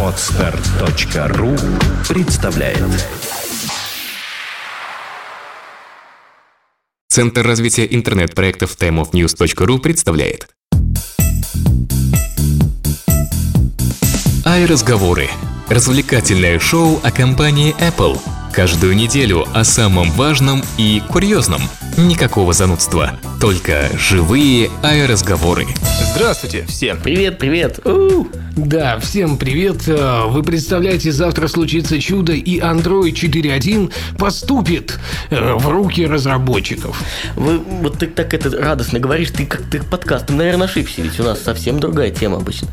Отстар.ру представляет Центр развития интернет-проектов timeofnews.ru представляет Ай-разговоры. Развлекательное шоу о компании Apple. Каждую неделю о самом важном и курьезном. Никакого занудства. Только живые ай-разговоры. Здравствуйте всем. Привет, привет. У, Да, всем привет. Э, Вы представляете, завтра случится чудо, и Android 4.1 поступит э, в руки разработчиков. Вы вот ты так это радостно говоришь, ты как ты подкаст, ты, наверное, ошибся, ведь у нас совсем другая тема обычно.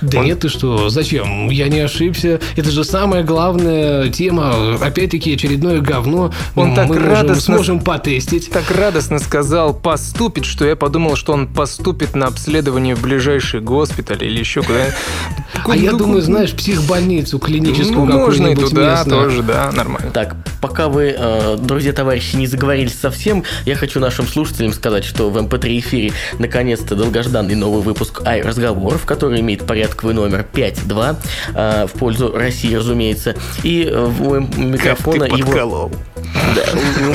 Да нет, ты что, зачем? Я не ошибся. Это же самая главная тема. Опять-таки, очередное говно. Он Мы так можем- радостно- сможем потестить. Так радостно сказал «поступит», что я подумал, что он поступит на обследование в ближайший госпиталь или еще куда А я думаю, знаешь, психбольницу клиническую Ну, можно и какую-нибудь туда тоже, да, нормально. Так, пока вы, э, друзья, товарищи, не заговорились совсем, я хочу нашим слушателям сказать, что в МП3 эфире наконец-то долгожданный новый выпуск Ай разговоров, который имеет порядковый номер 5.2 э, в пользу России, разумеется. И э, у м- микрофона Ты его... подколол. Да,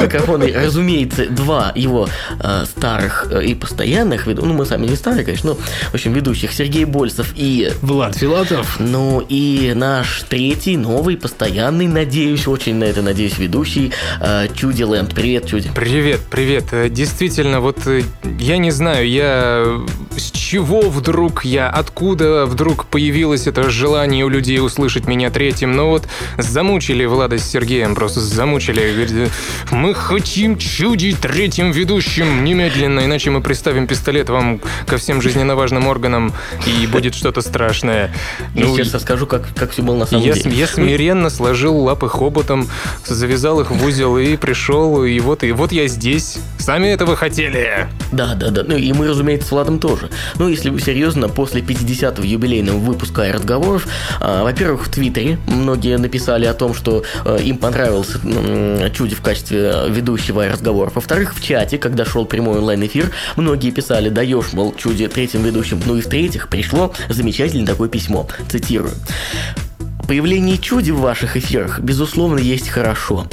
микрофона, разумеется, два его э, старых э, и постоянных веду, ну мы сами не старые, конечно, но в общем ведущих Сергей Больцев и Влад Филатов. ну и наш третий, новый, постоянный, надеюсь, очень на это надеюсь, ведущий э, Чуди Лэнд. Привет, Чуди. Привет, привет. Э, Действительно, вот я не знаю, я с чего вдруг я, откуда вдруг появилось это желание у людей услышать меня третьим, но вот замучили Влада с Сергеем, просто замучили. Говорит, мы хотим чудить третьим ведущим немедленно, иначе мы приставим пистолет вам ко всем жизненно важным органам, и будет что-то страшное. Я Ну, сейчас расскажу, как, как все было на самом я, деле. я смиренно сложил лапы хоботом, завязал их в узел и пришел, и вот, и вот я здесь. Сами этого хотели. Да, да, да. Ну и мы, разумеется, с Владом тоже. Ну, если вы серьезно, после 50-го юбилейного выпуска разговоров, во-первых, в Твиттере многие написали о том, что э, им понравился Чуди в качестве ведущего разговоров. Во-вторых, в чате, когда шел прямой онлайн-эфир, многие писали, даешь, мол, Чуди третьим ведущим. Ну и в-третьих, пришло замечательное такое письмо. Цитирую. Появление чуди в ваших эфирах, безусловно, есть хорошо.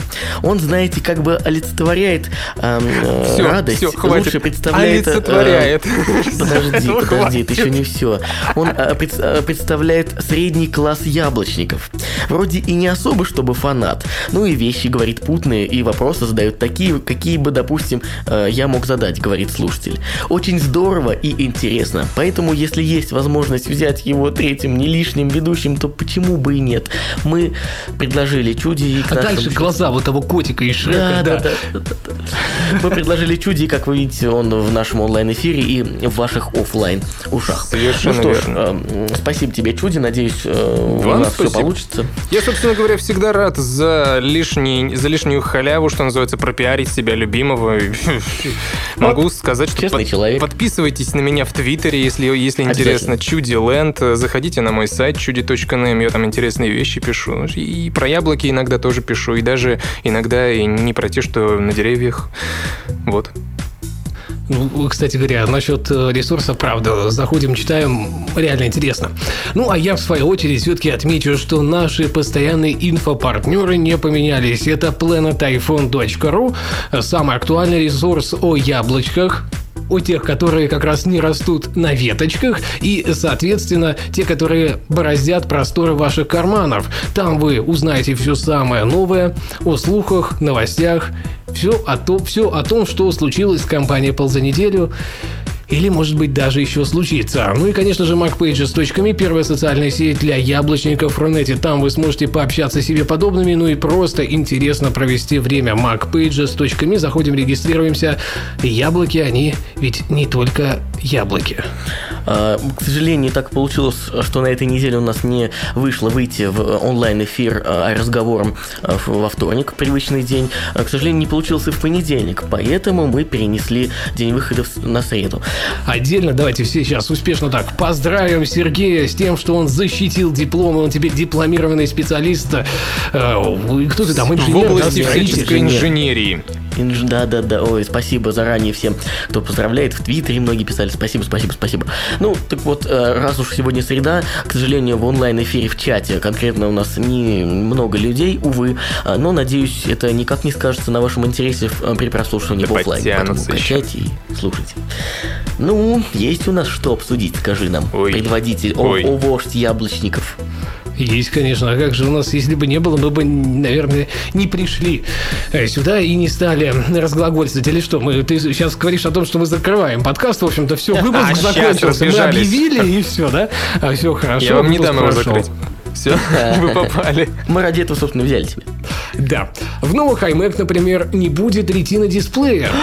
Он, знаете, как бы олицетворяет эм, э, Всё, радость, всё, хватит. лучше представляет... э, Олицетворяет. Подожди, Ну, подожди, это хватит. еще не все. Он э, пред- э, представляет средний класс яблочников. Вроде и не особо, чтобы фанат. Ну и вещи, говорит, путные, и вопросы задают такие, какие бы, допустим, э, я мог задать, говорит слушатель. Очень здорово и интересно. Поэтому, если есть возможность взять его третьим не лишним ведущим, то почему бы и нет? Мы предложили Чуди и к А нашим- дальше глаза вот того котика и Шрека. да, да, да, да, да. Мы предложили Чуди, как вы видите, он в нашем онлайн-эфире и в ваших оффлайн ушах. Совершенно ну что ж, верно. э, спасибо тебе, Чуди. Надеюсь, э, у Вам нас все получится. Я, собственно говоря, всегда рад за, лишний, за лишнюю халяву, что называется, пропиарить себя любимого. Могу сказать, что честный человек. подписывайтесь на меня в Твиттере, если, если интересно. Чуди Ленд. Заходите на мой сайт chudi.nm, я там интересные вещи пишу. И про яблоки иногда тоже пишу, и даже иногда и не про те, что на деревьях. Вот. Ну, кстати говоря, насчет э, ресурса, правда, заходим, читаем, реально интересно. Ну, а я, в свою очередь, все-таки отмечу, что наши постоянные инфопартнеры не поменялись. Это planetiphone.ru, самый актуальный ресурс о яблочках, о тех, которые как раз не растут на веточках, и, соответственно, те, которые бороздят просторы ваших карманов. Там вы узнаете все самое новое о слухах, новостях, все о, том, все о том, что случилось с компанией Apple за неделю. Или, может быть, даже еще случится. Ну и, конечно же, MacPages.me – первая социальная сеть для яблочников Рунете. Там вы сможете пообщаться с себе подобными, ну и просто интересно провести время. MacPages.me. Заходим, регистрируемся. Яблоки, они ведь не только яблоки. А, К сожалению, так получилось, что на этой неделе у нас не вышло выйти в онлайн-эфир а, разговором в- во вторник, привычный день. А, К сожалению, не получился и в понедельник, поэтому мы перенесли день выхода в- на среду. Отдельно давайте все сейчас успешно так поздравим Сергея с тем, что он защитил диплом, и он теперь дипломированный специалист. Э, Кто ты там, В инженер? да, области инженер. инженерии. Да, да, да. Ой, спасибо заранее всем, кто поздравляет. В Твиттере многие писали спасибо, спасибо, спасибо. Ну, так вот, э, раз уж сегодня среда, к сожалению, в онлайн-эфире в чате конкретно у нас не много людей, увы, а, но, надеюсь, это никак не скажется на вашем интересе э, при прослушивании Да в офлайн. Поэтому качайте и слушайте. Ну, есть у нас что обсудить, скажи нам, Ой. предводитель, о, Ой. о вождь яблочников. Есть, конечно. А как же у нас, если бы не было, мы бы, наверное, не пришли э, сюда и не стали разглагольствовать. Или что? Мы, ты сейчас говоришь о том, что мы закрываем подкаст. В общем-то, все, выпуск А, закончился. Мы объявили, и все, да? А все хорошо. Я вам не дам его закрыть. Все, вы попали. Мы ради этого, собственно, взяли тебя. Да. В новых iMac, например, не будет ретина дисплея.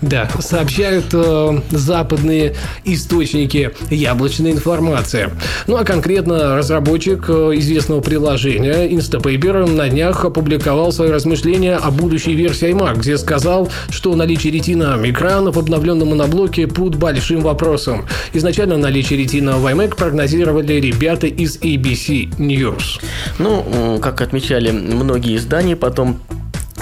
Да, сообщают э, западные источники яблочной информации. Ну а конкретно разработчик э, известного приложения Instapaper на днях опубликовал свои размышления о будущей версии iMac, где сказал, что наличие ретина экрана в обновленном моноблоке под большим вопросом. Изначально наличие ретина в iMac прогнозировали ребята из ABC News. Ну, как отмечали многие издания, потом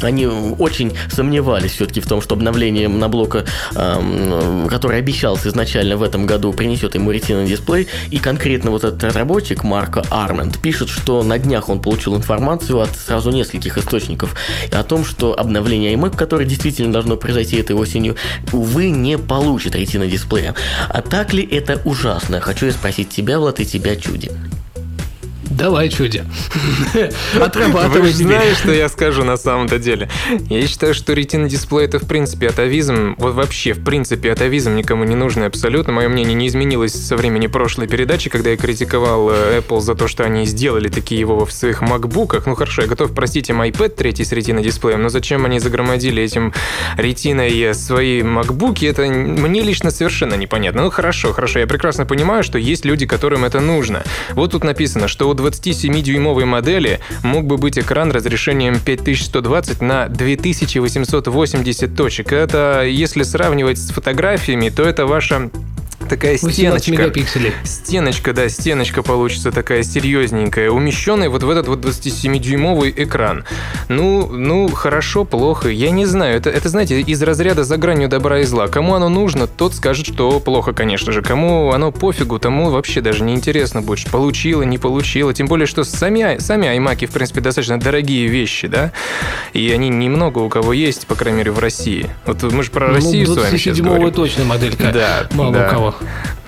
они очень сомневались все-таки в том, что обновление моноблока, эм, который обещался изначально в этом году, принесет ему ретина дисплей. И конкретно вот этот разработчик Марко Армент пишет, что на днях он получил информацию от сразу нескольких источников о том, что обновление iMac, которое действительно должно произойти этой осенью, увы, не получит ретина дисплея. А так ли это ужасно? Хочу я спросить тебя, Влад, и тебя, Чуди. Давай, чуди. Вы Отрабатывай теперь. знаете, что я скажу на самом-то деле. Я считаю, что ретина дисплей это в принципе атовизм. Вот вообще, в принципе, атовизм никому не нужный абсолютно. Мое мнение не изменилось со времени прошлой передачи, когда я критиковал э, Apple за то, что они сделали такие его в своих макбуках. Ну хорошо, я готов простить им iPad третий с ретина дисплеем, но зачем они загромодили этим ретиной свои макбуки, это мне лично совершенно непонятно. Ну хорошо, хорошо, я прекрасно понимаю, что есть люди, которым это нужно. Вот тут написано, что 27-дюймовой модели мог бы быть экран разрешением 5120 на 2880 точек. Это, если сравнивать с фотографиями, то это ваша такая 18 стеночка. мегапикселей. Стеночка, да, стеночка получится такая серьезненькая, умещенная вот в этот вот 27-дюймовый экран. Ну, ну, хорошо, плохо, я не знаю. Это, это, знаете, из разряда за гранью добра и зла. Кому оно нужно, тот скажет, что плохо, конечно же. Кому оно пофигу, тому вообще даже не интересно будет, что получила, не получила. Тем более, что сами, сами iMac, в принципе, достаточно дорогие вещи, да? И они немного у кого есть, по крайней мере, в России. Вот мы же про Россию с вами сейчас 27-дюймовая говорим. точно моделька. Да, Мало да. у кого.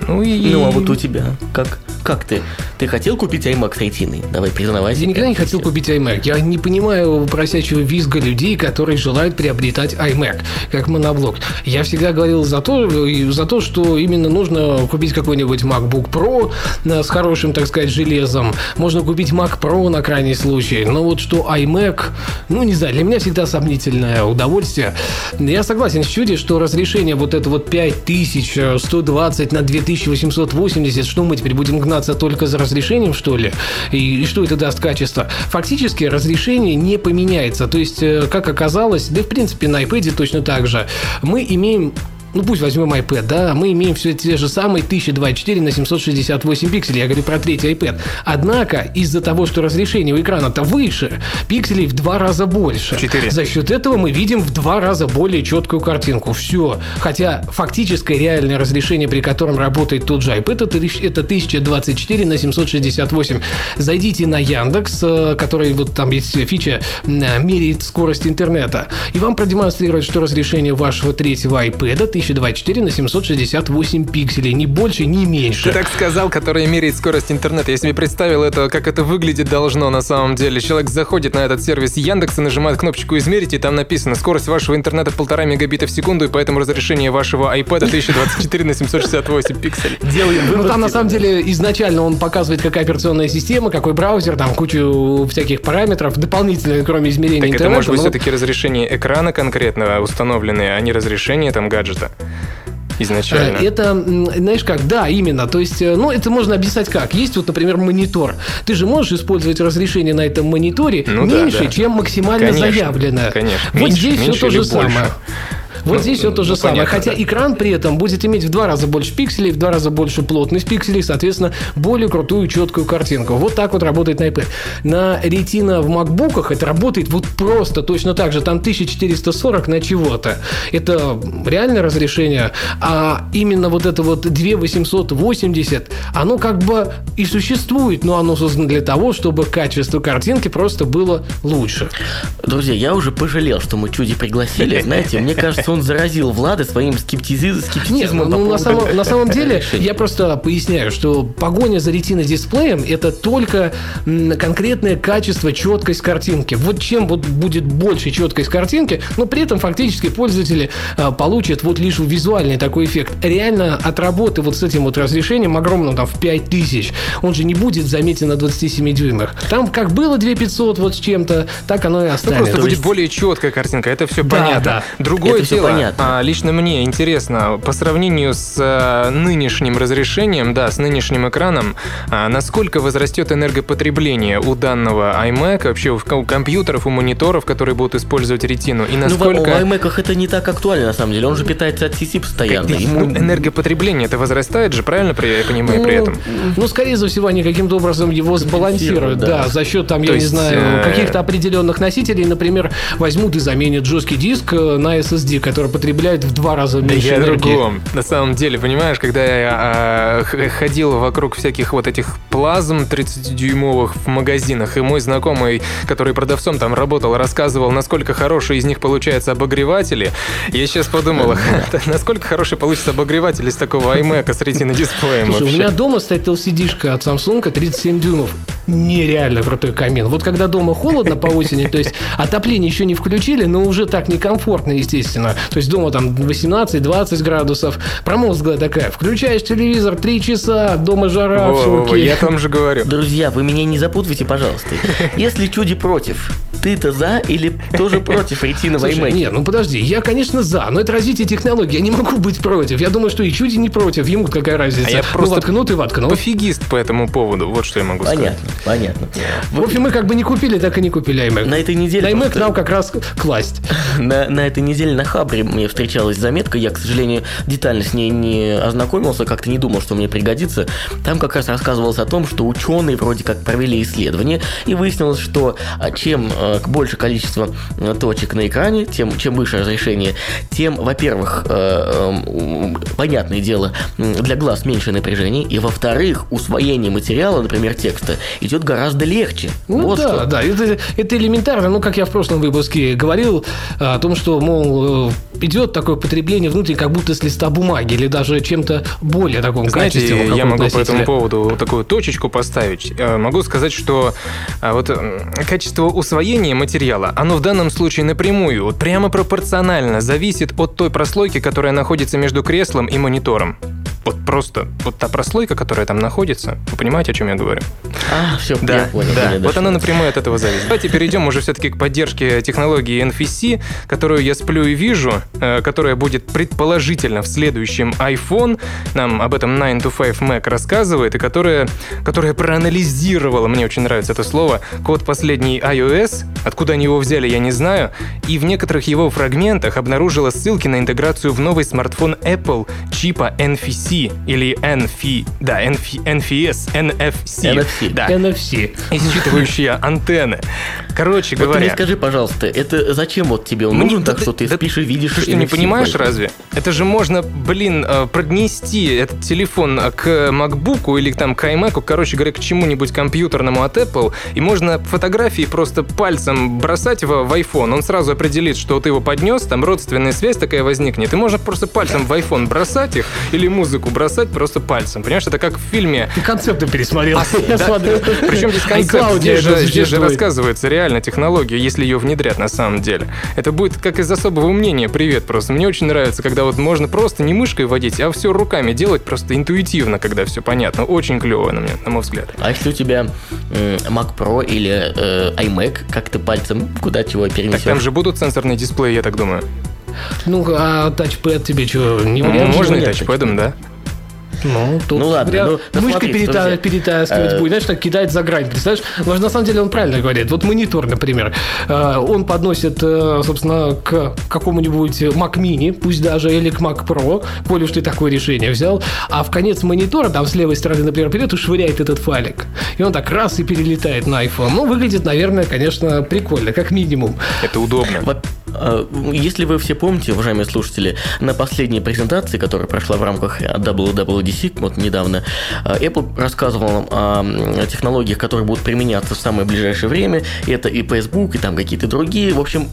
Ну, и... Ну, а вот у тебя? Как, как ты? Ты хотел купить iMac с ретиной? Давай, признавайся. Я никогда не хотел купить iMac. Я не понимаю просящего визга людей, которые желают приобретать iMac, как моноблок. Я всегда говорил за то, за то, что именно нужно купить какой-нибудь MacBook Pro э, с хорошим, так сказать, железом. Можно купить Mac Pro на крайний случай. Но вот что iMac, ну, не знаю, для меня всегда сомнительное удовольствие. Я согласен с Чуди, что разрешение вот это вот 5120 на 2880, что мы теперь будем гнаться только за разрешением, что ли? И, и что это даст качество? Фактически разрешение не поменяется. То есть, э, как оказалось, да и в принципе на iPad точно так же, мы имеем ну пусть возьмем iPad, да, мы имеем все те же самые 1024 на 768 пикселей, я говорю про третий iPad. Однако, из-за того, что разрешение у экрана-то выше, пикселей в два раза больше. Четыре. За счет этого мы видим в два раза более четкую картинку. Все. Хотя фактическое реальное разрешение, при котором работает тот же iPad, это, это 1024 на 768. Зайдите на Яндекс, э, который вот там есть фича, э, меряет скорость интернета, и вам продемонстрирует, что разрешение вашего третьего iPad 1024 на 768 пикселей. Ни больше, ни меньше. Ты так сказал, который меряет скорость интернета. Я себе представил это, как это выглядит должно на самом деле. Человек заходит на этот сервис Яндекса, нажимает кнопочку «Измерить», и там написано «Скорость вашего интернета полтора мегабита в секунду, и поэтому разрешение вашего iPad 1024 на 768 пикселей». Делаем Ну, там на самом деле изначально он показывает, какая операционная система, какой браузер, там кучу всяких параметров, дополнительно, кроме измерения Так это интернета. может быть но все-таки разрешение экрана конкретно установленное, а не разрешение там гаджета изначально. Э, Это, знаешь как, да, именно. То есть, э, ну, это можно объяснить как. Есть вот, например, монитор. Ты же можешь использовать разрешение на этом мониторе Ну да, меньше, да. чем максимально Конечно, заявленное. конечно. Вот Меньше- здесь все меньше то или же больше? самое. Вот Ну, здесь все то же ну, самое. понятно, Хотя да. экран при этом будет иметь в два раза больше пикселей, в два раза больше плотность пикселей, соответственно, более крутую четкую картинку. Вот так вот работает на iPad. На Retina в макбуках это работает вот просто точно так же. Там 1440 на чего-то. Это реальное разрешение. А именно вот это вот 2880, оно как бы и существует, но оно создано для того, чтобы качество картинки просто было лучше. Друзья, я уже пожалел, что мы Чуди пригласили. Знаете, мне кажется, он заразил Влада своим скептизи- Нет, скептицизмом. ну, по на, самом, на самом деле, решения. я просто поясняю, что погоня за ретино дисплеем это только конкретное качество, четкость картинки. Вот чем вот будет больше четкость картинки, но при этом фактически пользователи а, получат вот лишь визуальный такой эффект. Реально от работы вот с этим вот разрешением огромным там в 5000, он же не будет заметен на 27 дюймах. Там как было 2500 вот с чем-то, так оно и Ну, останется. просто То будет есть- более четкая картинка, это все Да, понятно. да. Другое Это всё дело, понятно. а, лично мне интересно, по сравнению с а, нынешним разрешением, да, с нынешним экраном, а, насколько возрастет энергопотребление у данного iMac, вообще у, у компьютеров, у мониторов, которые будут использовать ретину, и Ну, в- насколько... в iMac это не так актуально, на самом деле. Он же питается от CC постоянно. Как- Ему- ну, энергопотребление это возрастает же, правильно при- я понимаю при Ну, этом? Ну, скорее всего, они каким-то образом его сбалансируют, да. да, за счет, там, То я не есть, знаю, э, каких-то определенных носителей, например, возьмут и заменят жесткий диск э, на SSD, который потребляет в два раза Да меньше я о энергии. другом. На самом деле, понимаешь, когда я х- ходил вокруг всяких вот этих плазм 30-дюймовых в магазинах, и мой знакомый, который продавцом там работал, рассказывал, насколько хорошие из них получаются обогреватели, я сейчас подумал, насколько хороший получится обогреватель из такого iMac с ретино-дисплеем Слушай, у меня дома стоит LCD-шка от Samsung 37 дюймов. Нереально крутой камин. Вот когда дома холодно по осени, то есть отопление еще не включили, но уже так некомфортно, естественно. То есть дома там 18-20 градусов, промозглая такая. Включаешь телевизор 3 часа, дома жара, в Во-во-во, шоке. я там же говорю. Друзья, вы меня не запутывайте, пожалуйста. Если Чуди против, ты-то за или тоже против ретиновой Слушай, iMac? нет, ну подожди, я, конечно, за, но это развитие технологий, я не могу быть против. Я думаю, что и Чуди не против, ему какая разница. А я Ну, просто воткнут и воткнут. Пофигист по этому поводу, вот что я могу сказать. Понятно, понятно. В общем, мы как бы не купили, так и не купили iMac. На этой неделе На iMac просто- нам как раз класть. На, на этой неделе на Хабре мне встречалась заметка, я, к сожалению, детально с ней не ознакомился, как-то не думал, что мне пригодится. Там как раз рассказывалось о том, что ученые вроде как провели исследование, и выяснилось, что а, чем э, больше количество э, точек на экране, тем чем выше разрешение, тем, во-первых, э, м, понятное дело, для глаз меньше напряжений, и во-вторых, усвоение материала, например, текста, идет гораздо легче. Ну Вот да, что. да, это, это элементарно. Ну, как я в прошлом выпуске говорил, о том, что, мол, идет такое потребление внутри, как будто с листа бумаги, или даже чем-то более таком Знаете, качественном. я могу по носителе. этому поводу такую точечку поставить. Э, Могу сказать, что а, вот качество усвоения материала, оно в данном случае напрямую, вот прямо пропорционально зависит от той прослойки, которая находится между креслом и монитором. Вот просто, вот та прослойка, которая там находится, вы понимаете, о чем я говорю? А, все, Да, я понял. да. Вот она напрямую от этого зависит. Давайте перейдем уже все-таки к поддержке технологии NFC, которую я сплю и вижу, э, которая будет предположительно в следующем iPhone. Нам об этом 9 to 5 Mac рассказывает, и которая, которая проанализировала, мне очень нравится это слово, код последний iOS, откуда они его взяли, я не знаю, и в некоторых его фрагментах обнаружила ссылки на интеграцию в новый смартфон Apple чипа NFC или NF, да, NF, NFS, NFC. NFC. Да NFC. и считывающие антенны. Короче Вот ты мне говоря, скажи, пожалуйста, это зачем вот тебе он Мне- нужен, да так что ты да спишь и видишь ты что, не понимаешь файл? разве? Это же можно, блин, э, поднести этот телефон к MacBook или там к iMac, короче говоря, к чему-нибудь компьютерному от Apple, и можно фотографии просто пальцем бросать в, в iPhone. Он сразу определит, что ты его поднес, там родственная связь такая возникнет, и можно просто пальцем в iPhone бросать их или музыку бросать просто пальцем. Понимаешь, это как в фильме Ты концепты пересмотрел. Я А, Да, смотрю. Причем здесь концепт, здесь же, здесь же рассказывается реально технология, если ее внедрят на самом деле. Это будет как из особого мнения. Привет просто. Мне очень нравится, когда вот можно просто не мышкой водить, а все руками делать просто интуитивно, когда все понятно. Очень клево на, мне, на мой взгляд. А если у тебя Mac Pro или э, iMac, как ты пальцем куда чего Так перенесешь? там же будут сенсорные дисплеи, я так думаю. Ну, а тачпэд тебе что, не Ну, вариант? можно и тачпэдом, да? Ну, тут Ну ладно, прям ну, мышкой смотрите, перета- друзья. перетаскивать Э, будет, знаешь, так кидает за грань. Представляешь? Но на самом деле он правильно говорит. Вот монитор, например, э, он подносит, э, собственно, к какому-нибудь Mac Mini, пусть даже, или к Mac Pro, коль уж ты такое решение взял, а в конец монитора, там с левой стороны, например, вперед и швыряет этот файлик. И он так раз и перелетает на iPhone. Ну, выглядит, наверное, конечно, прикольно, как минимум. Это удобно. Во- э, Если вы все помните, уважаемые слушатели, на последней презентации, которая прошла в рамках WWDC, вот недавно, э, Apple рассказывал нам о технологиях, которые будут применяться в самое ближайшее время. Это и Facebook, и там какие-то другие. В общем,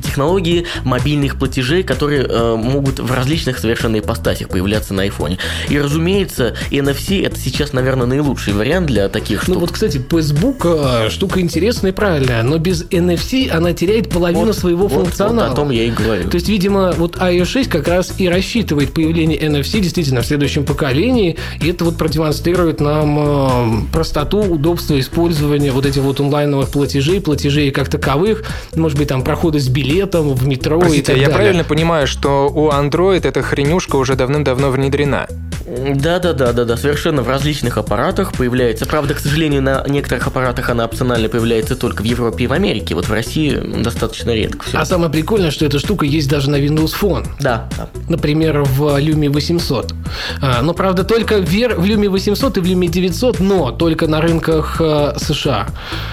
технологии мобильных платежей, которые э, могут в различных совершенно ипостасях появляться на айфоне. И, разумеется, NFC это сейчас, наверное, наилучший вариант для таких штук. Ну вот, кстати, Facebook э, штука интересная и правильная, но без NFC она теряет половину Вот- своего вот- функционала. Вот о том я и говорю. То есть, видимо, вот iOS 6 как раз и рассчитывает появление NFC действительно в следующем поколении, и это вот продемонстрирует нам э, простоту, удобство использования вот этих вот онлайновых платежей, платежей как таковых, может быть, там проходы с билетом в метро и Простите, так я далее. правильно понимаю, что у Android эта хренюшка уже давным-давно внедрена? Да, да, да, да, да, совершенно в различных аппаратах появляется. Правда, к сожалению, на некоторых аппааратах она опционально появляется только в Европе и в Америке. Вот в России достаточно редко все. А самое прикольное, что эта штука есть даже на Windows Phone. Да, например, в Lumia 800. А, Но, правда, только в Lumia 800 и в Lumia 900, но только на рынках э, США.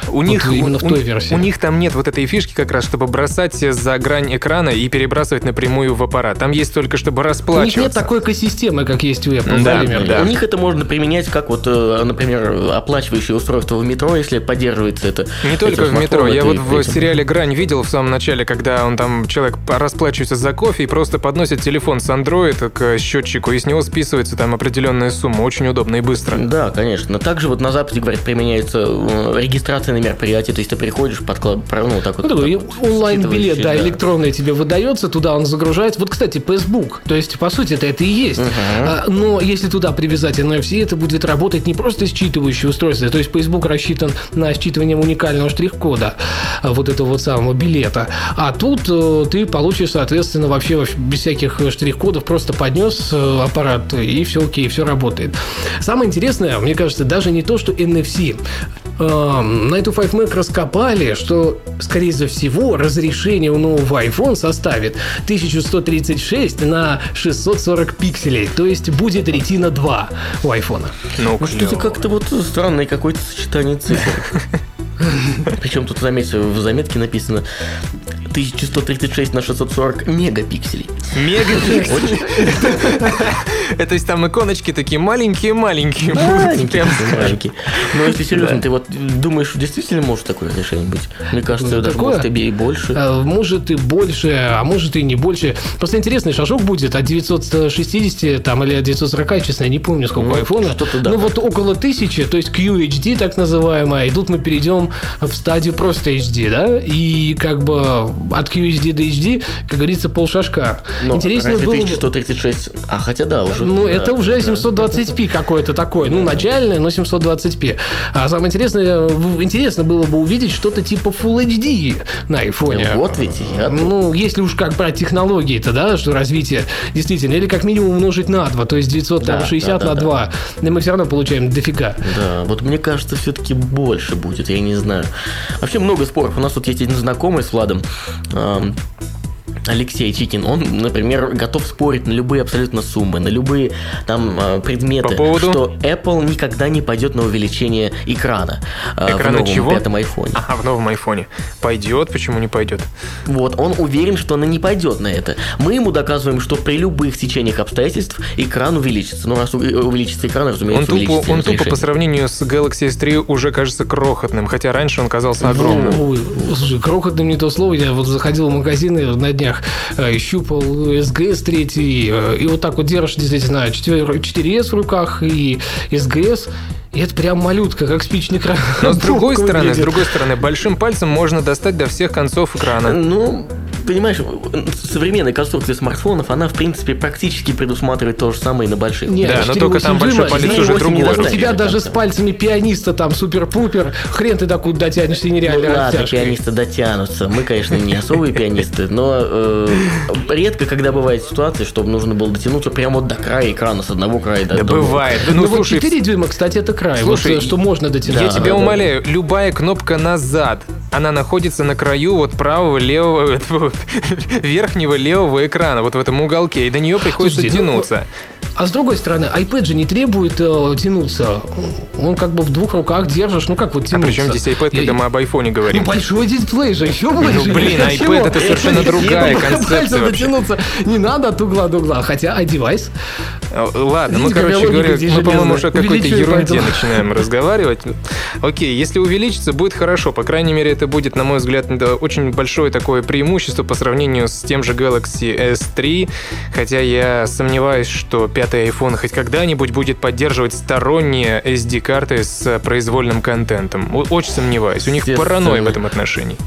У Вот них именно у- в той у- версии. У них там нет вот этой фишки как раз, чтобы бросать за грань экрана и перебрасывать напрямую в аппарат. Там есть только чтобы У них расплачиваться. нет такой экосистемы, как есть у Apple, Да, Владимир? да. У них это можно применять как вот, э, например, оплачивающее устройство в метро, если поддерживается это. Не только в метро. Я вот в этим- сериале «Грань» видел в самом начале, когда он там, человек расплачивается за кофе и просто подносит телефон с Android к счетчику, и с него списывается там определенная сумма. Очень удобно и быстро. Да, конечно. Также вот на Западе, говорят, применяется э, регистрация на мероприятие. То есть ты приходишь, подклад... ну, вот так вот. Ну, такой так вот, онлайн-билет, считывающий, да, электронный тебе выдается, туда он загружается. Вот, кстати, Facebook. То есть, по сути, это это и есть. А, Но если туда привязать NFC, это будет работать не просто считывающее устройство. То есть, Facebook рассчитан на считывание уникального штрих-кода а, вот этого вот самого билета. А тут э, ты получишь, соответственно, вообще вообще без всяких штрих-кодов просто поднес э, аппарат, и все окей, все работает. Самое интересное, мне кажется, даже не то, что NFC. На эту 5 Mac раскопали, что, скорее всего, разрешение у нового iPhone составит 1136 на 640 пикселей, то есть будет Retina 2 у iPhone. Ну, Ну, что-то как-то вот странное какое-то сочетание цифр. Причем тут, заметьте, в заметке написано 1136 на 640 мегапикселей. Мегапиксель. Это То есть там иконочки такие маленькие-маленькие маленький. Но если серьезно, ты вот думаешь, действительно может такое решение быть? Мне кажется, Ну, даже может и больше. А, Может и больше, а может и не больше. Просто интересный шажок будет от 960 там, или от 940, честно, я не помню, сколько Ну, айфона. Ну вот около тысячи, то есть QHD так называемая. И тут мы перейдем в стадию просто HD, да? И как бы от QHD до HD, как говорится, полшажка. Но Интереснее разве было бы... 1136... А, хотя да, уже... Ну, да, это уже да. 720p какое-то такое. Ну, начальное, но 720p. А самое интересное, интересно было бы увидеть что-то типа Full HD на айфоне. Вот ведь я... Ну, если уж как брать технологии-то, да, что развитие действительно, или как минимум умножить на 2, то есть 960 Да, да, на да, 2, и мы все равно получаем дофига. Да, вот мне кажется, все-таки больше будет, я не знаю. Вообще много споров. У нас тут есть один знакомый с Владом. Алексей Чикин, он, например, готов спорить на любые абсолютно суммы, на любые там э, предметы, По поводу? что Apple никогда не пойдет на увеличение экрана э, Экрана в новом чего? пятом айфоне. Ага, в новом айфоне. Пойдет, почему не пойдет? Вот, он уверен, что она не пойдет на это. Мы ему доказываем, что при любых течениях обстоятельств экран увеличится. Ну, раз у- увеличится экран, Он разумеется, тупо, увеличится и он тупо по сравнению с Galaxy S3 уже кажется крохотным, хотя раньше он казался огромным. Ой, слушай, крохотным не то слово. Я вот заходил в магазины на днях, э, щупал SGS 3, э, и вот так вот держишь действительно 4, 4S в руках и SGS, и это прям малютка, как спичный кран. Но с другой стороны, с другой стороны, большим пальцем можно достать до всех концов экрана. Ну, понимаешь, современная конструкция смартфонов, она, в принципе, практически предусматривает то же самое и на больших. Нет, Да, но 4.8 только там большой палец уже 4.8 другой. У тебя даже с пальцами пианиста там супер-пупер, хрен ты докуда дотянешься Ну, нереальной ладно, пианисты дотянутся. Мы, конечно, не особые пианисты, но э, редко, когда бывает ситуация, чтобы нужно было дотянуться прямо вот до края экрана, с одного края до Да другого. бывает. Ну, Ну, вот слушай, 4 дюйма, кстати, это край. Слушай, вот, э, что можно дотянуть. Я Да, тебя да, да. умоляю, любая кнопка назад, она находится на краю вот правого, левого, верхнего левого экрана, вот в этом уголке, и до нее приходится Слушайте, ну, тянуться. А с другой стороны, iPad же не требует э, тянуться. Он как бы в двух руках держишь. Ну как вот А тянуться? при чем здесь iPad, когда Я- мы об айфоне Ну, говорим? большой дисплей же, еще больше. блин, Для iPad это совершенно другая концепция не надо от угла до угла. Хотя, а девайс? Ладно, мы, Видите, какая короче говоря, мы, по-моему, уже о какой-то ерунде поэтому. начинаем разговаривать. Окей, если увеличится, будет хорошо. По крайней мере, это будет, на мой взгляд, очень большое такое преимущество по сравнению с тем же Galaxy S3. Хотя я сомневаюсь, что пятый iPhone хоть когда-нибудь будет поддерживать сторонние SD-карты с произвольным контентом. Очень сомневаюсь. У них паранойя в этом отношении.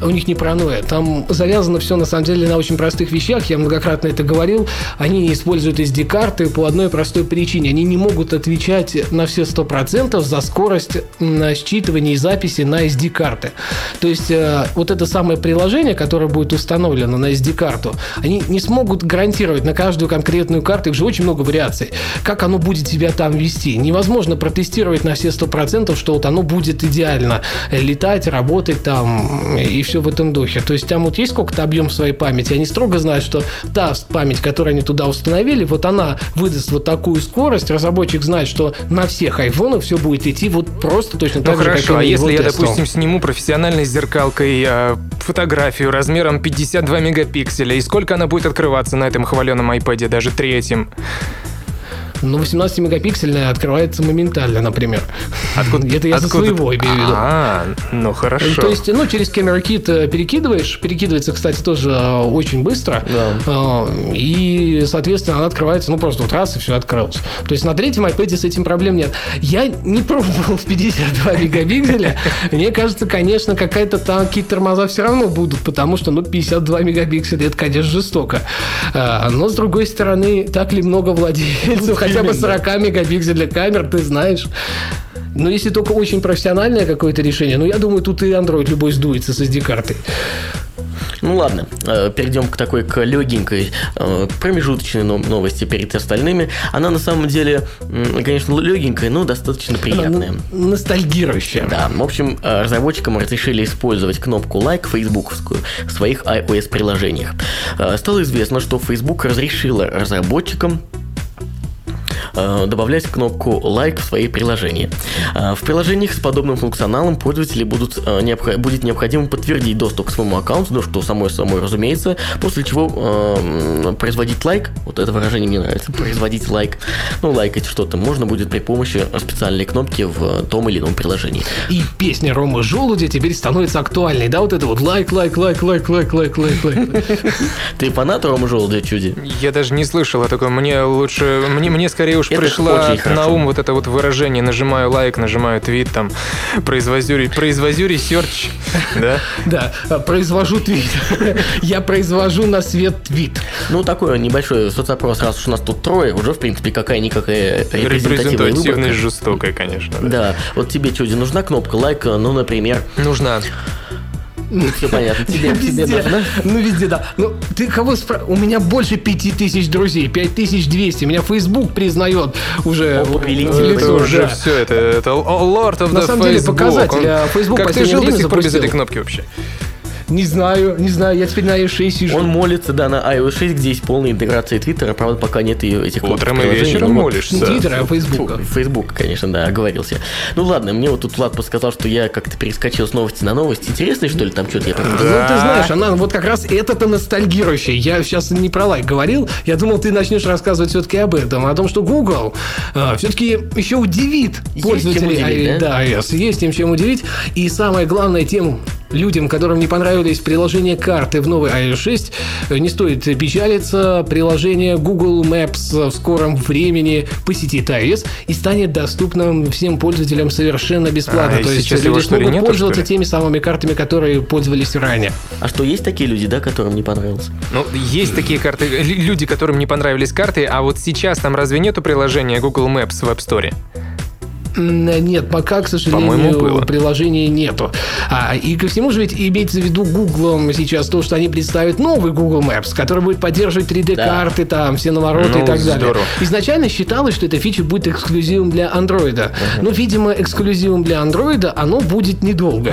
У них не паранойя. Там завязано все на самом деле на очень простых вещах. Я многократно это говорил. Они не используют SD-карты по одной простой причине. Они не могут отвечать на все 100% за скорость считывания и записи на SD-карты. То есть э, вот это самое приложение, которое будет установлено на SD-карту, они не смогут гарантировать на каждую конкретную карту, их же очень много вариаций, как оно будет себя там вести. Невозможно протестировать на все 100%, что вот оно будет идеально летать, работать там и все в этом духе. То есть там вот есть сколько-то объем своей памяти, они строго знают, что та память, которую они туда установили, вот она выдаст вот такую скорость, разработчик знает, что на всех айфонах все будет идти вот просто точно Ну так же, как и хорошо, на а если я, допустим, сниму профессиональной зеркалкой э, фотографию размером 52 мегапикселя, и сколько она будет открываться на этом хваленом iPad, даже третьем? Ну, 18-мегапиксельная открывается моментально, например. Откуда- Это я откуда- своего имею в виду. А, ну хорошо. То есть, ну, через Camera Kit э, перекидываешь. Перекидывается, кстати, тоже э, очень быстро. Да. Э, И, соответственно, она открывается, ну, просто вот раз и все открылось. То есть на третьем iPad с этим проблем нет. Я не пробовал в 52 мегапикселя. Мне кажется, конечно, какая-то там какие-то тормоза все равно будут, потому что, ну, 52 мегапикселя, это, конечно, жестоко. Но, с другой стороны, так ли много владельцев хотя бы 40 мегапикселя камер, ты знаешь? Ну, если только очень профессиональное какое-то решение, ну, я думаю, тут и Android любой сдуется с SD-картой. Ну ладно, э, перейдем к такой к легенькой э, промежуточной но- новости перед остальными. Она на самом деле, конечно, легенькая, но достаточно приятная. Она ностальгирующая. Да, в общем, э, разработчикам разрешили использовать кнопку лайк фейсбуковскую в своих iOS-приложениях. Э, Стало известно, что Facebook разрешила разработчикам добавлять кнопку лайк в свои приложения. Э, В приложениях с подобным функционалом пользователи будут, э, будет необходимо подтвердить доступ к своему аккаунту, ну что само собой разумеется, после чего э, производить лайк, вот это выражение мне нравится, производить лайк, ну лайкать что-то можно будет при помощи специальной кнопки в том или ином приложении. И песня Ромы Желудя теперь становится актуальной, да, вот это вот лайк, лайк, лайк, лайк, лайк, лайк, лайк, лайк. Ты фанат Рома Желудя чуди? Я даже не слышал о таком. Мне лучше... Мне, мне скорее уж Это пришла очень хорошо. на ум вот это вот выражение. Нажимаю лайк, нажимаю твит, там, произвожу, ре- произвожу research, да? Да, произвожу твит. Я произвожу на свет твит. Ну, такой небольшой соцопрос, раз уж у нас тут трое, уже, в принципе, какая-никакая репрезентативная жестокая, конечно. да. Да, вот тебе, Чуди, нужна кнопка лайка, ну, например, Нужна. Все понятно, тебе, тебе Везде. нужна? Ну, везде, да. Ну, ты кого спра... У меня больше 5000 друзей, 5200. Меня Facebook признает уже. О, э, в Это уже да. все, это, это Lord of На the самом деле, Facebook. показатель, Он- а Facebook Как ты жил до сих пор без этой кнопки вообще? Не знаю, не знаю, я теперь на iOS 6 сижу. Он молится, да, на iOS 6, где есть полная интеграция Твиттера, правда, пока нет ее этих Утром и вечером но- молишься. Не Твиттера, а Фейсбука. Фейсбук, конечно, да, оговорился. Ну ладно, мне вот тут Влад подсказал, что я как-то перескочил с новости на новость. Интересно, что ли, там что-то я пропустил? Ну, ты знаешь, она вот как раз это-то ностальгирующее. Я сейчас не про лайк говорил. Я думал, ты начнешь рассказывать все-таки об этом, о том, что Google все-таки еще удивит Есть пользователей чем удивить, а, да? да, iOS. Есть им чем удивить. И самая главная тема людям, которым не понравились приложения карты в новой iOS 6, не стоит печалиться. Приложение Google Maps в скором времени посетит iOS и станет доступным всем пользователям совершенно бесплатно. А, То есть сейчас люди смогут нету, пользоваться теми самыми картами, которые пользовались ранее. А что, есть такие люди, да, которым не понравился? Ну, есть такие карты, лю- люди, которым не понравились карты, а вот сейчас там разве нету приложения Google Maps в App Store? Нет, пока, к сожалению, приложения нету. А, и ко всему же ведь имеется в виду Google сейчас то, что они представят новый Google Maps, который будет поддерживать 3D-карты, там, все навороты Ну, и так далее. здорово. Изначально считалось, что эта фича будет эксклюзивом для Android. Но, видимо, эксклюзивом для Android оно будет недолго.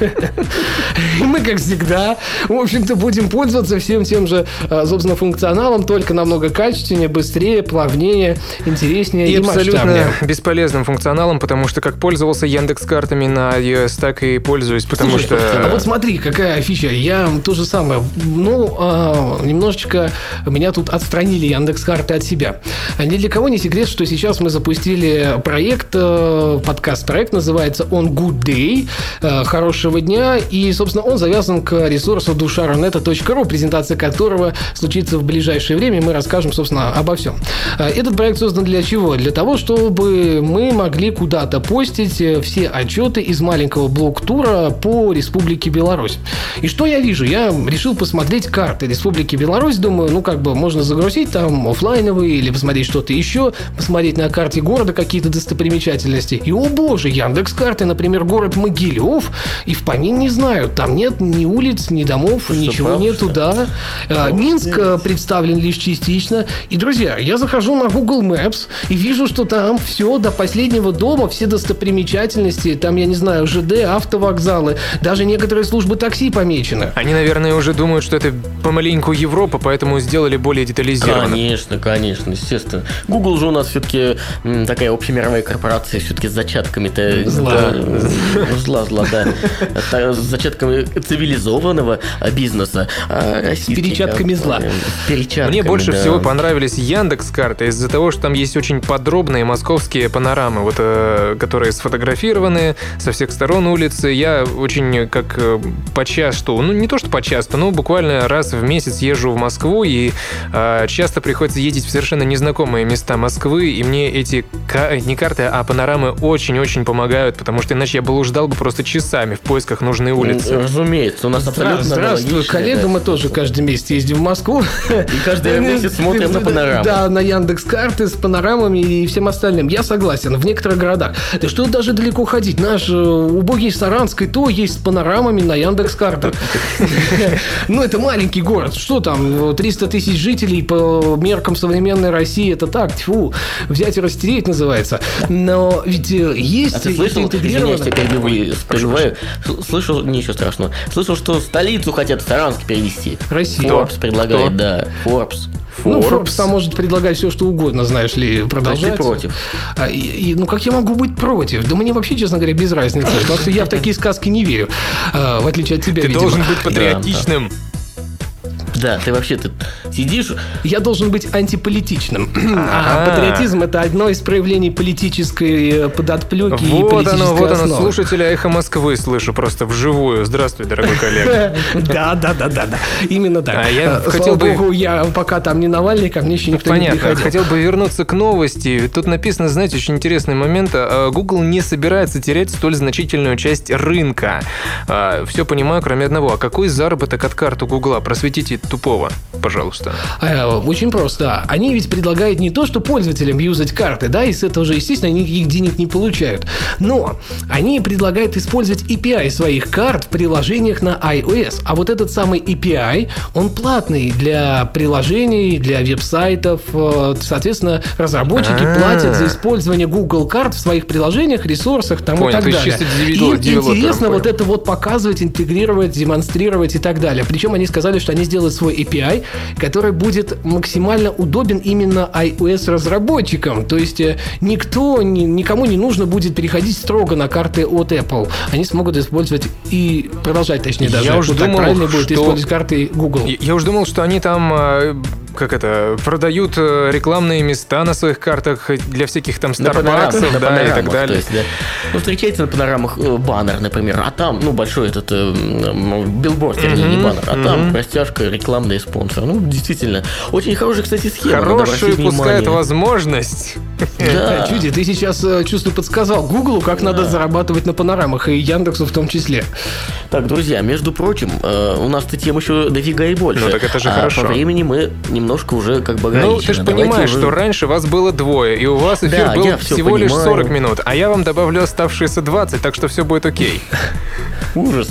И мы, как всегда, в общем-то, будем пользоваться всем тем же, а, собственно, функционалом, только намного качественнее, быстрее, плавнее, интереснее и, И абсолютно масштабнее. бесполезным функционалом, потому что как пользовался Яндекс картами на iOS, так и пользуюсь, потому Слушай, что... А вот смотри, какая фича. Я то же самое. Ну, а, немножечко меня тут отстранили Яндекс карты от себя. Ни для кого не секрет, что сейчас мы запустили проект, э, подкаст-проект называется On Good Day, э, хорошего дня, и, собственно, он завязан к ресурсу душаронета.ру, презентация которого случится в ближайшее время, и мы расскажем, собственно, обо всем. Э, Этот проект создан для чего? Для того, чтобы мы могли куда-то постить э, все отчеты из маленького блок-тура по Республике Беларусь. И что я вижу? Я решил посмотреть карты Республики Беларусь. Думаю, ну как бы можно загрузить там оффлайновые или посмотреть что-то еще, посмотреть на карте города какие-то достопримечательности. И, о боже, Яндекс карты, например, город Могилев, и в помин не знаю, там нет ни улиц, ни домов, ничего правда, нету, что да. А, Минск э, представлен лишь частично. И, друзья, я захожу на Google Maps и вижу, что там все до последнего дома, все достопримечательности, там, я не знаю, ЖД, автовокзалы, даже некоторые службы такси помечены. Они, наверное, уже думают, что это помаленьку Европа, поэтому сделали более детализированно. Конечно, конечно, естественно. Google же у нас все-таки такая общемировая корпорация, все-таки с зачатками-то... Зла. да, Зла, зла, да. С зачатками цивилизованного а, бизнеса. а российский, перечатками зла. э, с перечатками, Мне больше да. всего понравились Яндекс карты из-за того, что там есть очень подробные московские панорамы, вот, э, которые сфотографированы со всех сторон улицы. Я очень как э, почасту, ну не то что почасту, но буквально раз в месяц езжу в Москву и э, часто приходится ездить в совершенно незнакомые места Москвы, и мне эти ка- не карты, а панорамы очень-очень помогают, потому что иначе я блуждал бы просто часами в поисках нужной улицы. Разумеется, у нас абсолютно Здравствуй, коллега, да. мы тоже каждый месяц ездим в Москву. И каждый месяц смотрим на панораму. Да, на Яндекс карты с панорамами и всем остальным. Я согласен, в некоторых городах. Да что даже далеко ходить? Наш э, убогий Саранск и то есть с панорамами на Яндекс картах. Ну, это маленький город. Что там, 300 тысяч жителей по меркам современной России, это так, тьфу, взять и растереть называется. Но ведь э, есть А ты слышал, извиняюсь, я перебиваю, слышал, ничего страшного, слышал, что столицу хотят в Саранск перевести. Россия. Forbes предлагает, да, Forbes. Ну, Forbes. Forbes там может предлагать все, что угодно, знаешь ли, Значит, продолжать. ты против. А, и- и, ну, как я могу быть против? Да мне вообще, честно говоря, без разницы. Потому что я в такие сказки не верю. А, в отличие от тебя, Ты видимо. должен быть патриотичным. Да, ты вообще ты сидишь, Я должен быть антиполитичным. А Ага. патриотизм – это одно из проявлений политической э, подоплеки и Вот политической оно, вот оно, слушателя Эхо Москвы слышу просто вживую. Здравствуй, дорогой коллега. Да, да, да, да, да. Именно так. А я Э, хотел богу, я пока там не Навальный, ко мне еще никто не Понятно. приходил. Хотел бы вернуться к новости. Тут написано, знаете, очень интересный момент. А, Google не собирается терять столь значительную часть рынка. Все понимаю, кроме одного. А какой заработок от карты Гугла? Просветите тупого, пожалуйста. А, Очень просто. Они ведь предлагают не то, что пользователям юзать карты, да, и с этого же, естественно, они никаких денег не получают. Но они предлагают использовать API своих карт в приложениях на iOS. А вот этот самый API, он платный для приложений, для веб-сайтов. Э, Соответственно, разработчики А. платят за использование Google карт в своих приложениях, ресурсах там Понял, и так далее. Им интересно вот понял. это вот показывать, интегрировать, демонстрировать и так далее. Причем они сказали, что они сделают свой API, который будет максимально удобен именно iOS-разработчикам. То есть э, никто, ни- никому не нужно будет переходить строго на карты от Apple. Они смогут использовать и продолжать, точнее, Я даже. уже вот так думал, правильно будет что- использовать карты Google. Я я уж думал, что они там а, как это, продают э, рекламные места на своих картах для всяких там Старбаксов, на да, и так далее. есть, да. Ну, встречается на панорамах э, баннер, например, а там, ну, большой этот э, билборд, вернее, не баннер, а там растяжка, рекламный спонсор. Ну, действительно. Очень хорошая, кстати, схема. Хорошую пускает возможность. Да. Чуди, ты сейчас, э, чувствую, подсказал Гуглу, как надо зарабатывать на панорамах, и Яндексу в том числе. Так, друзья, между прочим, э, у нас-то тем еще дофига и больше. Ну, так это же а хорошо. по времени мы немножко уже как бы Ну, ты же Давайте понимаешь, уже- что раньше вас было двое, и у вас эфир Да, был всего лишь понимаю. 40 минут, а я вам добавлю оставшиеся 20, так что все будет окей. Ужас.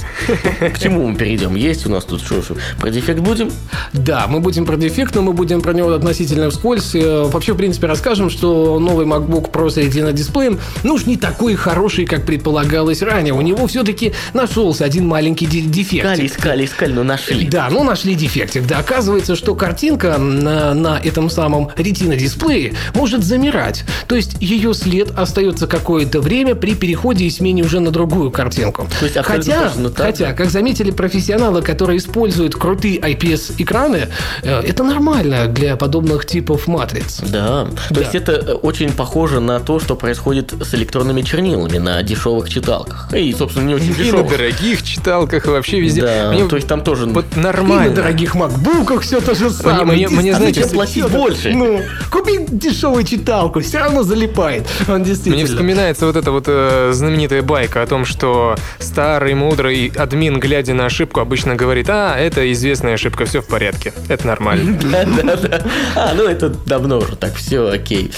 К чему мы перейдем? Есть у нас тут что, что? Про дефект будем? Да, мы будем про дефект, но мы будем про него относительно вскользь. Э, Вообще, в принципе, расскажем, что новый MacBook Pro с Retina дисплеем, ну уж не такой хороший, как предполагалось ранее. У него все-таки нашелся один маленький де- дефект. Искали, искали, искали, но нашли. Да, ну нашли дефектик. Да, оказывается, что картинка на, на этом самом Retina дисплее может замирать. То есть ее след остается какое-то время при переходе и смене уже на другую картинку. То есть хотя, точно так хотя, как заметили профессионалы, которые используют крутые IPS-экраны, э, это нормально для подобных типов матриц. Да. То Да. есть это э, очень похоже на то, что происходит с электронными чернилами на дешевых читалках. И, собственно, не очень И на дешевых. дорогих читалках, и вообще везде. Да, Мне то есть там тоже... вот И на нормально. дорогих макбуках все то же самое. мне- мне, Действительно, знаете, всё платить больше. Ну, купи дешевую читалку, все равно залипает. Он действительно. Мне вспоминается вот эта вот э, знаменитая байка о том, что старый мудрый админ, глядя на ошибку, обычно говорит, а, это известная ошибка, все в порядке, это нормально. Да, да, да. А, ну это давно уже так, все окей.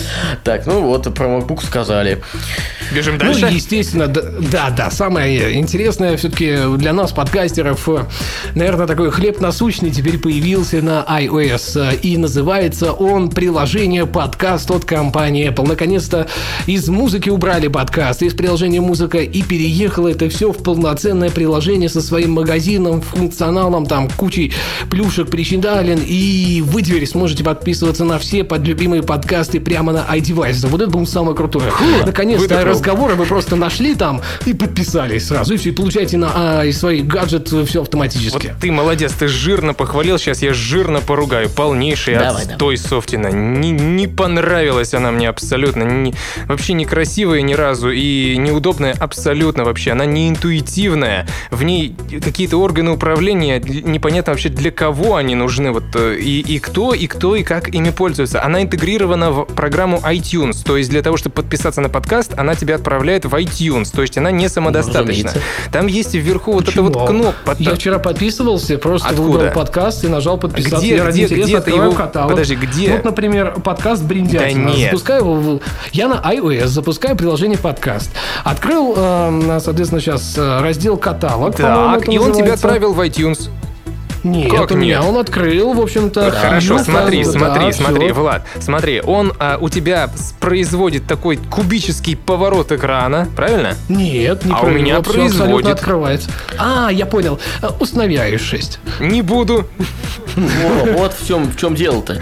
Так, ну вот, про MacBook сказали. Бежим Ну, дальше. естественно, да, да, да, самое интересное все-таки для нас, подкастеров, э, наверное, такой хлеб насущный теперь появился на iOS. э, И называется он приложение подкаст от компании Apple. Наконец-то из музыки убрали подкаст, из приложения музыка и переехало это все в полноценное приложение со своим магазином, функционалом, там, кучей плюшек, причиндален, и вы теперь сможете подписываться на все подлюбимые подкасты прямо на iDevice. Вот это было самое крутое. Наконец-то разговоры вы просто нашли там и подписались сразу, и все, и получаете на а, свой гаджет все Вот автоматически. ты молодец, ты жирно похвалил, сейчас я жирно поругаю. Полнейший Давай, отстой Софтина. Не, не понравилась она мне абсолютно. Не- вообще некрасивая ни разу и неудобная абсолютно вообще. Она не интуитивная. В ней какие-то органы управления, непонятно вообще для кого они нужны. Вот, э, и, и кто, и кто, и как ими пользуется. Она интегрирована в программу iTunes. То есть для того, чтобы подписаться на подкаст, она тебя отправляет в iTunes. То есть она не самодостаточна. разумеется. Там есть вверху вот эта вот Почему? кнопка. Я вчера подписывался, просто Откуда? выбрал подкаст и нажал подписаться. Где- Я ради где- интереса где открываю его- каталог. Подожди, где? Вот, например, подкаст Бриндятина. Да нет. Запускаю его в- Я на iOS запускаю приложение подкаст. Открыл, э, соответственно, сейчас э, раздел каталог. Так, и он тебя отправил в iTunes. Нет, Как у меня нет? он открыл, в общем-то. Хорошо, Ну, смотри, да, смотри, да, смотри, всё. Влад, смотри, он а, у тебя производит такой кубический поворот экрана, правильно? Нет, не А у про- меня производит. открывается. А, я понял. Установи iOS 6. Не буду. Во, вот в чем, в чем дело-то.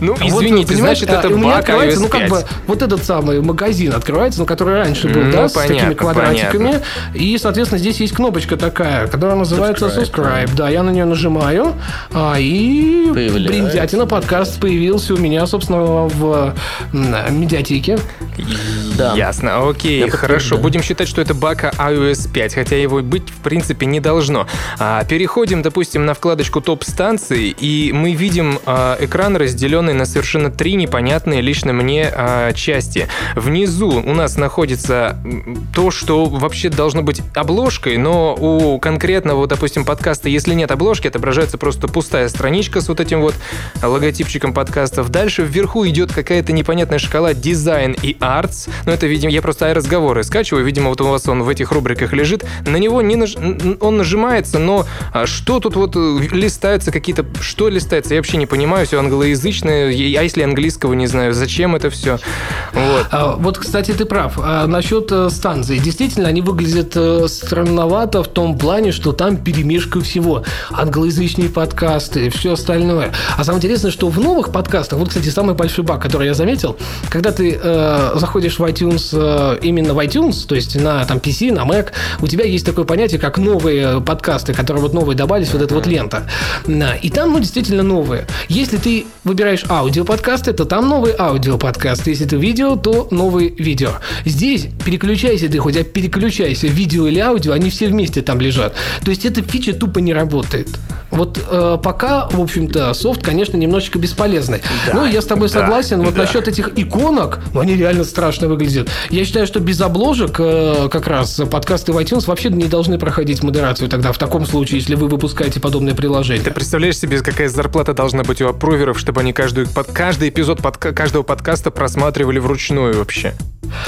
Ну, А вот, извините, понимаешь, значит, а, это у меня открывается, ну, как 5. бы, вот этот самый магазин открывается, ну, который раньше был, Ну, да, с такими понятно, квадратиками. И, соответственно, здесь есть кнопочка такая, которая называется Subscribe, subscribe. Да, я на нее нажимаю, а, и. Бриндятина подкаст появился у меня, собственно, в медиатеке. Да. Ясно, окей, Я хорошо. подтверждаю. Будем считать, что это баг iOS 5, хотя его быть в принципе не должно. А, переходим, допустим, на вкладочку топ-станции, и мы видим а, экран, разделенный на совершенно три непонятные лично мне а, части. Внизу у нас находится то, что вообще должно быть обложкой, но у конкретного, допустим, подкаста, если нет обложки, отображается просто пустая страничка с вот этим вот логотипчиком подкастов. Дальше вверху идет какая-то непонятная шкала дизайн и артс. Ну, это, видимо, я просто разговоры скачиваю. Видимо, вот у вас он в этих рубриках лежит. На него не наж... он нажимается, но а, что тут вот э, листаются какие-то... Что листается? Я вообще не понимаю. Все англоязычное. А если английского не знаю? Зачем это все? Вот. А, Вот, кстати, ты прав. А, насчет э, станций. Действительно, они выглядят э, странновато в том плане, что там перемешка всего. Англоязычные подкасты, все остальное. А самое интересное, что в новых подкастах, вот, кстати, самый большой баг, который я заметил, когда ты э, заходишь в iTunes, э, именно в iTunes, то есть на там PC, на Mac, у тебя есть такое понятие, как новые подкасты, которые вот новые добавились, вот эта вот лента. И там, ну, действительно новые. Если ты выбираешь аудиоподкасты, то там новые аудиоподкасты. Если это видео, то новые видео. Здесь переключайся ты хоть, а переключайся, видео или аудио, они все вместе там лежат. То есть эта фича тупо не работает. Вот э, пока, в общем-то, софт, конечно, немножечко бесполезный. Да, ну, я с тобой да, согласен. Вот да. насчет этих иконок, ну, они реально страшно выглядят. Я считаю, что без обложек э, как раз подкасты в iTunes вообще не должны проходить модерацию тогда, в таком случае, если вы выпускаете подобное приложение. Ты представляешь себе, какая зарплата должна быть у аппруверов, чтобы они каждую, под, каждый эпизод под, каждого подкаста просматривали вручную вообще?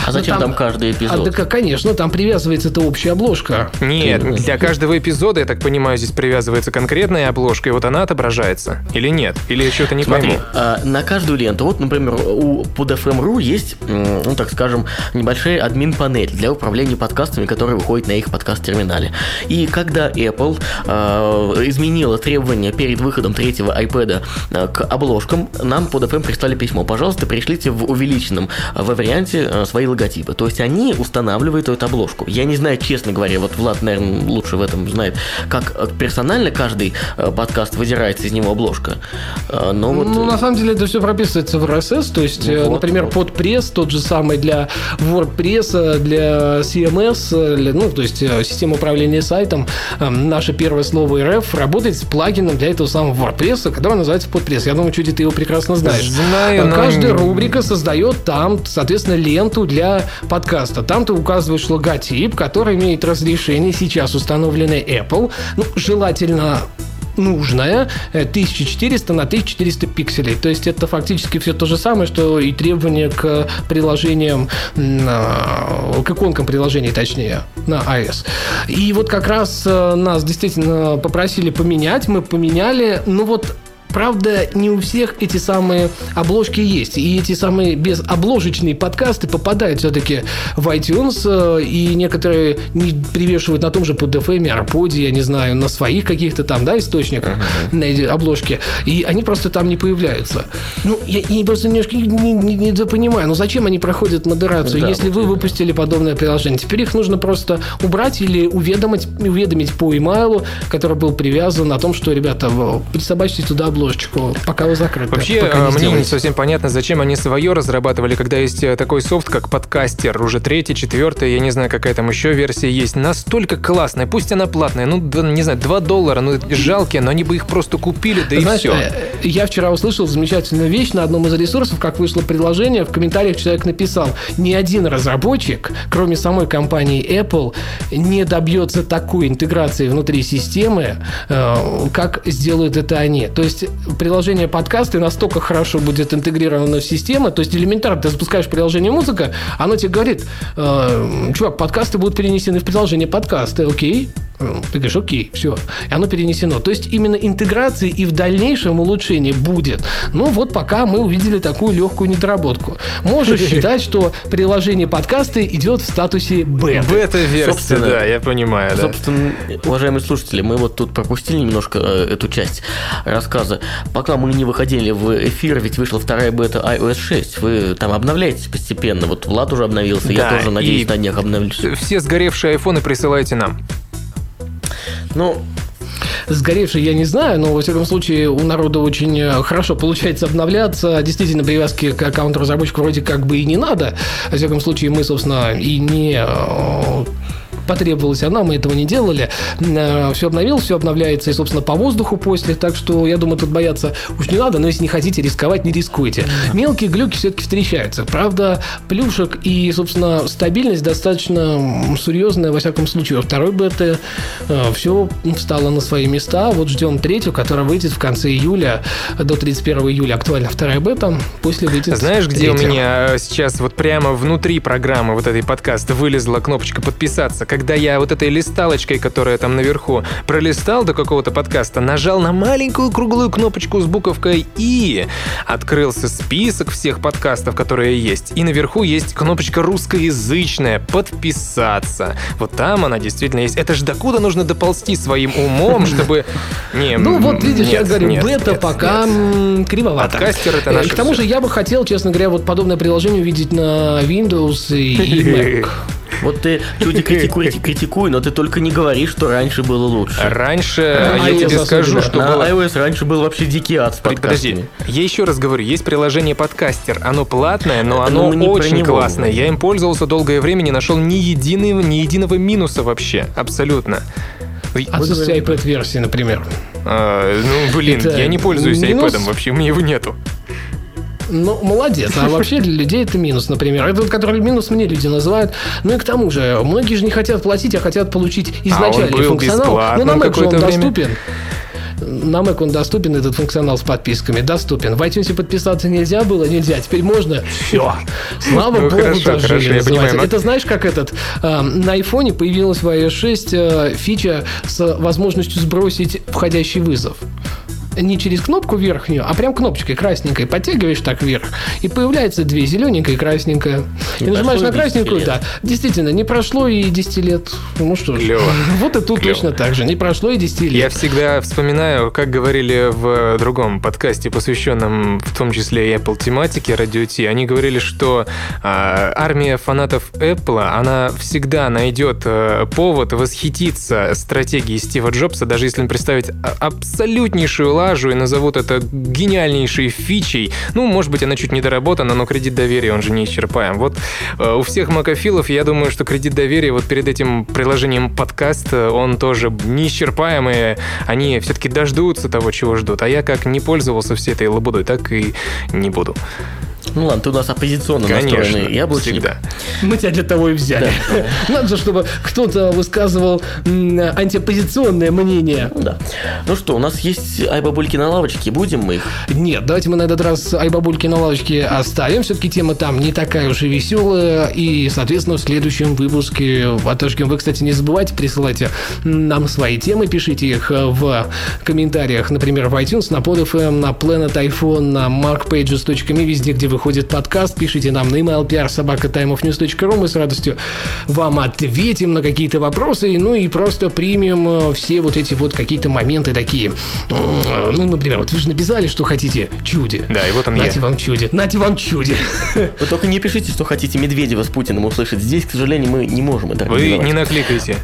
А зачем ну, там, там каждый эпизод? А, да, конечно, там привязывается эта общая обложка. Нет, для каждого эпизода, я так понимаю, здесь привязывается конкретная обложка, и вот она отображается. Или нет? Или еще это не Смотри, пойму? А, на каждую ленту, вот, например, у PodFM.ru есть, ну, так скажем, небольшая админ-панель для управления подкастами, которые выходят на их подкаст-терминале. И когда Apple а, изменила требования перед выходом третьего iPad а, к обложкам, нам PodFM прислали письмо. Пожалуйста, пришлите в увеличенном варианте свои логотипы. То есть они устанавливают эту обложку. Я не знаю, честно говоря, вот Влад, наверное, лучше в этом знает, как э, персонально каждый э, подкаст выдирается из него обложка. Э, но вот... Ну, на самом деле это все прописывается в RSS, то есть, ну, вот, например, вот. подпресс тот же самый для WordPress, для CMS, для, ну, то есть система управления сайтом, наше первое слово RF работает с плагином для этого самого WordPress, который называется подпресс. Я думаю, чуть ты его прекрасно знаешь. Знаю, Каждая но... рубрика создает там, соответственно, ленту для подкаста. Там ты указываешь логотип, который имеет разрешение, сейчас установленный Apple. Ну, желательно нужная 1400 на 1400 пикселей. То есть это фактически все то же самое, что и требования к приложениям, к иконкам приложений, точнее, на iOS. И вот как раз э, нас действительно попросили поменять, мы поменяли, ну вот Правда, не у всех эти самые обложки есть. И эти самые безобложечные подкасты попадают все-таки в iTunes, э, и некоторые не привешивают на том же PodFM, Арподе, я не знаю, на своих каких-то там, да, источниках, uh-huh. на эти обложки. И они просто там не появляются. Ну, я, я просто немножко не, не, не, не понимаю, ну зачем они проходят модерацию, да, если вы выпустили подобное приложение? Теперь их нужно просто убрать или уведомить, уведомить по имейлу, который был привязан о том, что, ребята, присобачьте туда обложечку, пока вы закрыты. Вообще, пока не мне не совсем понятно, зачем они свое разрабатывали, когда есть э, такой софт, как подкастер, уже третий, четвертый, я не знаю, какая там еще версия есть, настолько классная, пусть она платная, ну, не знаю, 2 доллара, ну, жалкие, но они бы их просто купили, да Знаешь, и все. Э, я вчера услышал замечательную вещь на одном из ресурсов, как вышло предложение, в комментариях человек написал, ни один разработчик, кроме самой компании Apple, не добьется такой интеграции внутри системы, э, как сделают это они. То есть приложение подкасты настолько хорошо будет интегрировано в систему, то есть элементарно ты запускаешь приложение музыка, оно тебе говорит, э, чувак, подкасты будут перенесены в приложение подкасты, окей, ты говоришь, окей, все, и оно перенесено. То есть именно интеграции и в дальнейшем улучшение будет. Ну вот пока мы увидели такую легкую недоработку. Можешь считать, что приложение подкасты идет в статусе бета. Бета-версия, да, я понимаю. Да. Собственно, уважаемые слушатели, мы вот тут пропустили немножко э, эту часть рассказа. Пока мы не выходили в эфир, ведь вышла вторая бета iOS 6. Вы там обновляетесь постепенно. Вот Влад уже обновился, да, я тоже надеюсь на днях обновлюсь. Все сгоревшие айфоны присылайте нам. Ну, сгоревший я не знаю, но, во всяком случае, у народа очень э, хорошо получается обновляться. Действительно, привязки к аккаунту разработчика вроде как бы и не надо. Во всяком случае, мы, собственно, и не э, потребовалась она, мы этого не делали. Э, все обновил, все обновляется и, собственно, по воздуху после, так что я думаю, тут бояться уж не надо, но если не хотите рисковать, не рискуйте. Мелкие глюки все-таки встречаются. Правда, плюшек и, собственно, стабильность достаточно серьезная, во всяком случае. Во второй бета э, все встало на свои места. Вот ждем третью, которая выйдет в конце июля, до 31 июля актуальна вторая бета, после выйдет Знаешь, где третья. у меня сейчас вот прямо внутри программы вот этой подкаста вылезла кнопочка подписаться? Как когда я вот этой листалочкой, которая там наверху, пролистал до какого-то подкаста, нажал на маленькую круглую кнопочку с буковкой «И», открылся список всех подкастов, которые есть, и наверху есть кнопочка русскоязычная «Подписаться». Вот там она действительно есть. Это ж докуда нужно доползти своим умом, чтобы... Не, Ну вот видишь, я говорю, бета пока кривовато. Подкастер это Э, наше К тому же я бы хотел, честно говоря, вот подобное приложение увидеть на Windows и Mac. Вот ты чуди критикуй, критикуй, но ты только не говори, что раньше было лучше. Раньше, А я iOS тебе скажу, что На было... iOS раньше был вообще дикий ад с Под- Подожди, я еще раз говорю, есть приложение подкастер, оно платное, но оно про очень классное. Я им пользовался долгое время, не нашел ни, единого, ни единого минуса вообще, абсолютно. Отсутствие iPad-версии, например. А, ну, блин, Это я не пользуюсь минус? iPad, вообще у меня его нету. Ну, молодец. А вообще для людей это минус, например. Это вот, который минус мне люди называют. Ну и к тому же, многие же не хотят платить, а хотят получить изначальный был функционал. Ну, на Mac же он время. доступен. На Mac он доступен, этот функционал с подписками, доступен. В iTunes подписаться нельзя было, нельзя. Теперь можно. Все. Слава Ну, богу, хорошо, дожили, хорошо, называется. понимаю, но- Это знаешь, как этот... э, на айфоне появилась в iOS 6 э, фича с возможностью сбросить входящий вызов не через кнопку верхнюю, а прям кнопочкой красненькой подтягиваешь так вверх, и появляется две, зелененькая и красненькая. И Не нажимаешь на и 10 красненькую, да. Действительно, не прошло и 10 лет. Ну что ж. Клево. Вот и тут Клево. точно так же. Не прошло и 10 Я лет. всегда вспоминаю, как говорили в другом подкасте, посвященном в том числе и Apple тематике Radio T. Они говорили, что а, армия фанатов Apple, она всегда найдет э, повод восхититься стратегией Стива Джобса, даже если им представить а- абсолютнейшую лажу и назовут это гениальнейшей фичей. Ну, может быть, она чуть недоработана, но кредит доверия, он же не исчерпаем. Вот э, у всех макофилов, я думаю, что кредит доверия вот перед этим приложением подкаст, э, он тоже неисчерпаемый. Они все-таки дождутся того, чего ждут. А я как не пользовался всей этой лабудой, так и не буду. Ну ладно, ты у нас оппозиционно Конечно, настроенный яблочник. всегда. Мы тебя для того и взяли. Надо же, чтобы кто-то высказывал антиоппозиционное мнение. Ну Да. Ну что, у нас есть айбабульки на лавочке, будем мы их? Нет, давайте мы на этот раз айбабульки на лавочке оставим. Все-таки тема там не такая уж и веселая. И, соответственно, в следующем выпуске отожгем. Вы, кстати, не забывайте, присылайте нам свои темы, пишите их в комментариях, например, в iTunes, на PodFM, на Planet iPhone, на markpages.me, везде, где выходит подкаст. Пишите нам на email prsobaka.timeofnews.ru. Мы с радостью вам ответим на какие-то вопросы, ну и просто примем э, все вот эти вот какие-то моменты такие. Ну, например, вот вы же написали, что хотите чуди. Да, и вот он я. Нате вам чуди. Нате вам чуди. Вы только не пишите, что хотите Медведева с Путиным услышать. Здесь, к сожалению, мы не можем это Вы не накликайте.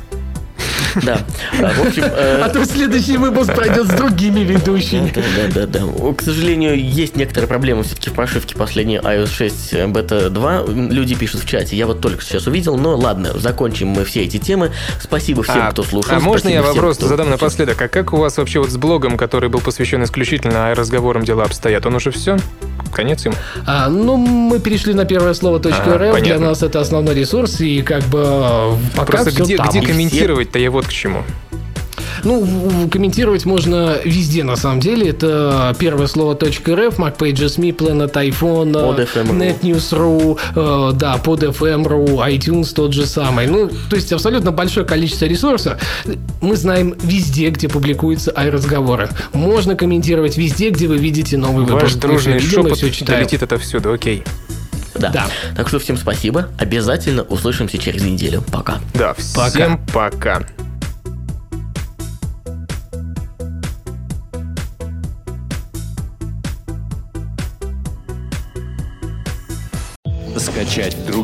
Да. А, В общем, э, А то следующий выпуск пройдет с другими ведущими. Да, да, да, да. К сожалению, есть некоторые проблемы все-таки в прошивке последней iOS 6 бета 2. Люди пишут в чате, я вот только сейчас увидел, но ладно, закончим мы все эти темы. Спасибо всем, А, кто слушал. а можно я вопрос кто- задам напоследок? А как у вас вообще вот с блогом, который был посвящен исключительно разговорам дела обстоят? Он уже все? Конец ему? А, ну, мы перешли на первое слово .рф. Для понятно. нас это основной ресурс, и как бы э, пока Просто где, там. где комментировать-то я вот к чему. Ну, комментировать можно везде, на самом деле. Это первое слово .рф, MacPages.me, Planet iPhone, Под э, FM.ru. NetNews.ru, э, да, под FM.ru, iTunes тот же самый. Ну, то есть абсолютно большое количество ресурсов. Мы знаем везде, где публикуются разговоры. Можно комментировать везде, где вы видите новый Ваш выпуск. Мы дружный шепот всё читаем. долетит отовсюду, окей. Да. Да. Так что всем спасибо. Обязательно услышимся через неделю. Пока. Да, всем пока. Скачать